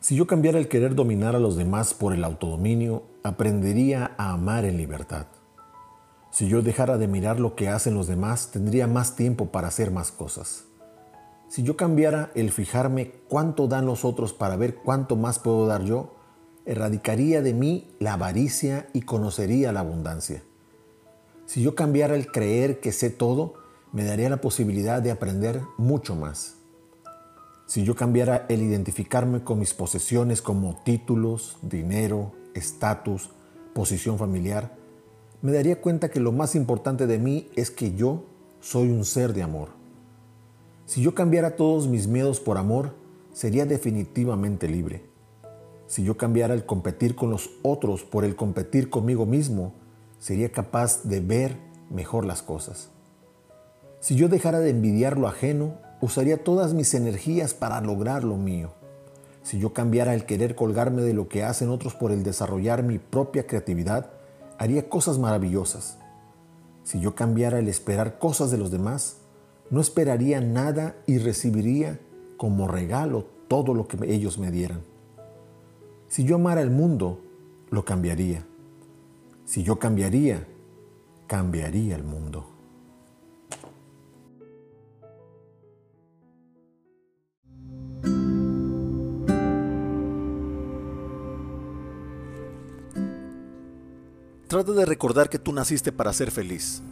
Si yo cambiara el querer dominar a los demás por el autodominio, aprendería a amar en libertad. Si yo dejara de mirar lo que hacen los demás, tendría más tiempo para hacer más cosas. Si yo cambiara el fijarme cuánto dan los otros para ver cuánto más puedo dar yo, erradicaría de mí la avaricia y conocería la abundancia. Si yo cambiara el creer que sé todo, me daría la posibilidad de aprender mucho más. Si yo cambiara el identificarme con mis posesiones como títulos, dinero, estatus, posición familiar, me daría cuenta que lo más importante de mí es que yo soy un ser de amor. Si yo cambiara todos mis miedos por amor, sería definitivamente libre. Si yo cambiara el competir con los otros por el competir conmigo mismo, sería capaz de ver mejor las cosas. Si yo dejara de envidiar lo ajeno, usaría todas mis energías para lograr lo mío. Si yo cambiara el querer colgarme de lo que hacen otros por el desarrollar mi propia creatividad, haría cosas maravillosas. Si yo cambiara el esperar cosas de los demás, no esperaría nada y recibiría como regalo todo lo que ellos me dieran. Si yo amara el mundo, lo cambiaría. Si yo cambiaría, cambiaría el mundo. Trata de recordar que tú naciste para ser feliz,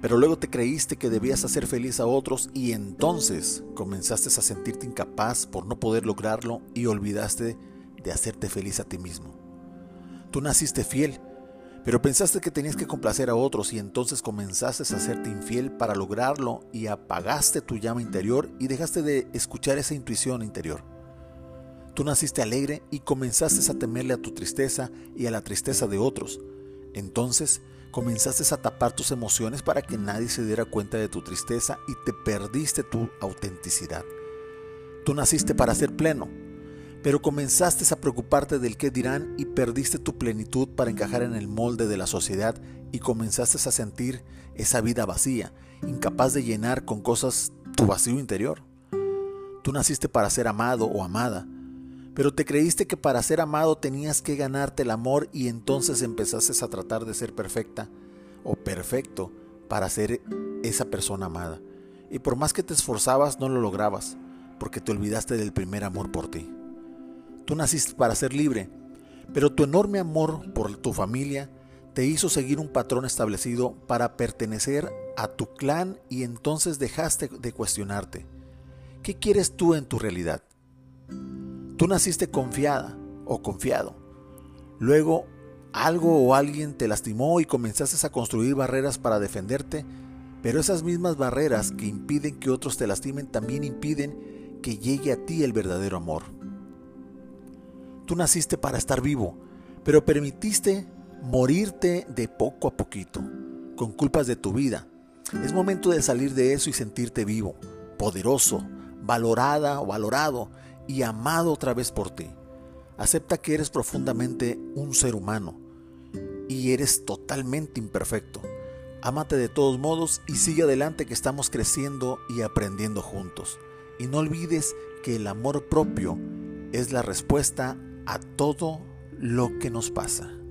pero luego te creíste que debías hacer feliz a otros y entonces comenzaste a sentirte incapaz por no poder lograrlo y olvidaste de hacerte feliz a ti mismo. Tú naciste fiel, pero pensaste que tenías que complacer a otros y entonces comenzaste a hacerte infiel para lograrlo y apagaste tu llama interior y dejaste de escuchar esa intuición interior. Tú naciste alegre y comenzaste a temerle a tu tristeza y a la tristeza de otros entonces comenzaste a tapar tus emociones para que nadie se diera cuenta de tu tristeza y te perdiste tu autenticidad. Tú naciste para ser pleno, pero comenzaste a preocuparte del qué dirán y perdiste tu plenitud para encajar en el molde de la sociedad y comenzaste a sentir esa vida vacía, incapaz de llenar con cosas tu vacío interior. Tú naciste para ser amado o amada, pero te creíste que para ser amado tenías que ganarte el amor y entonces empezaste a tratar de ser perfecta o perfecto para ser esa persona amada. Y por más que te esforzabas no lo lograbas, porque te olvidaste del primer amor por ti. Tú naciste para ser libre, pero tu enorme amor por tu familia te hizo seguir un patrón establecido para pertenecer a tu clan y entonces dejaste de cuestionarte. ¿Qué quieres tú en tu realidad? Tú naciste confiada o confiado. Luego algo o alguien te lastimó y comenzaste a construir barreras para defenderte, pero esas mismas barreras que impiden que otros te lastimen también impiden que llegue a ti el verdadero amor. Tú naciste para estar vivo, pero permitiste morirte de poco a poquito, con culpas de tu vida. Es momento de salir de eso y sentirte vivo, poderoso, valorada o valorado y amado otra vez por ti. Acepta que eres profundamente un ser humano y eres totalmente imperfecto. Ámate de todos modos y sigue adelante que estamos creciendo y aprendiendo juntos. Y no olvides que el amor propio es la respuesta a todo lo que nos pasa.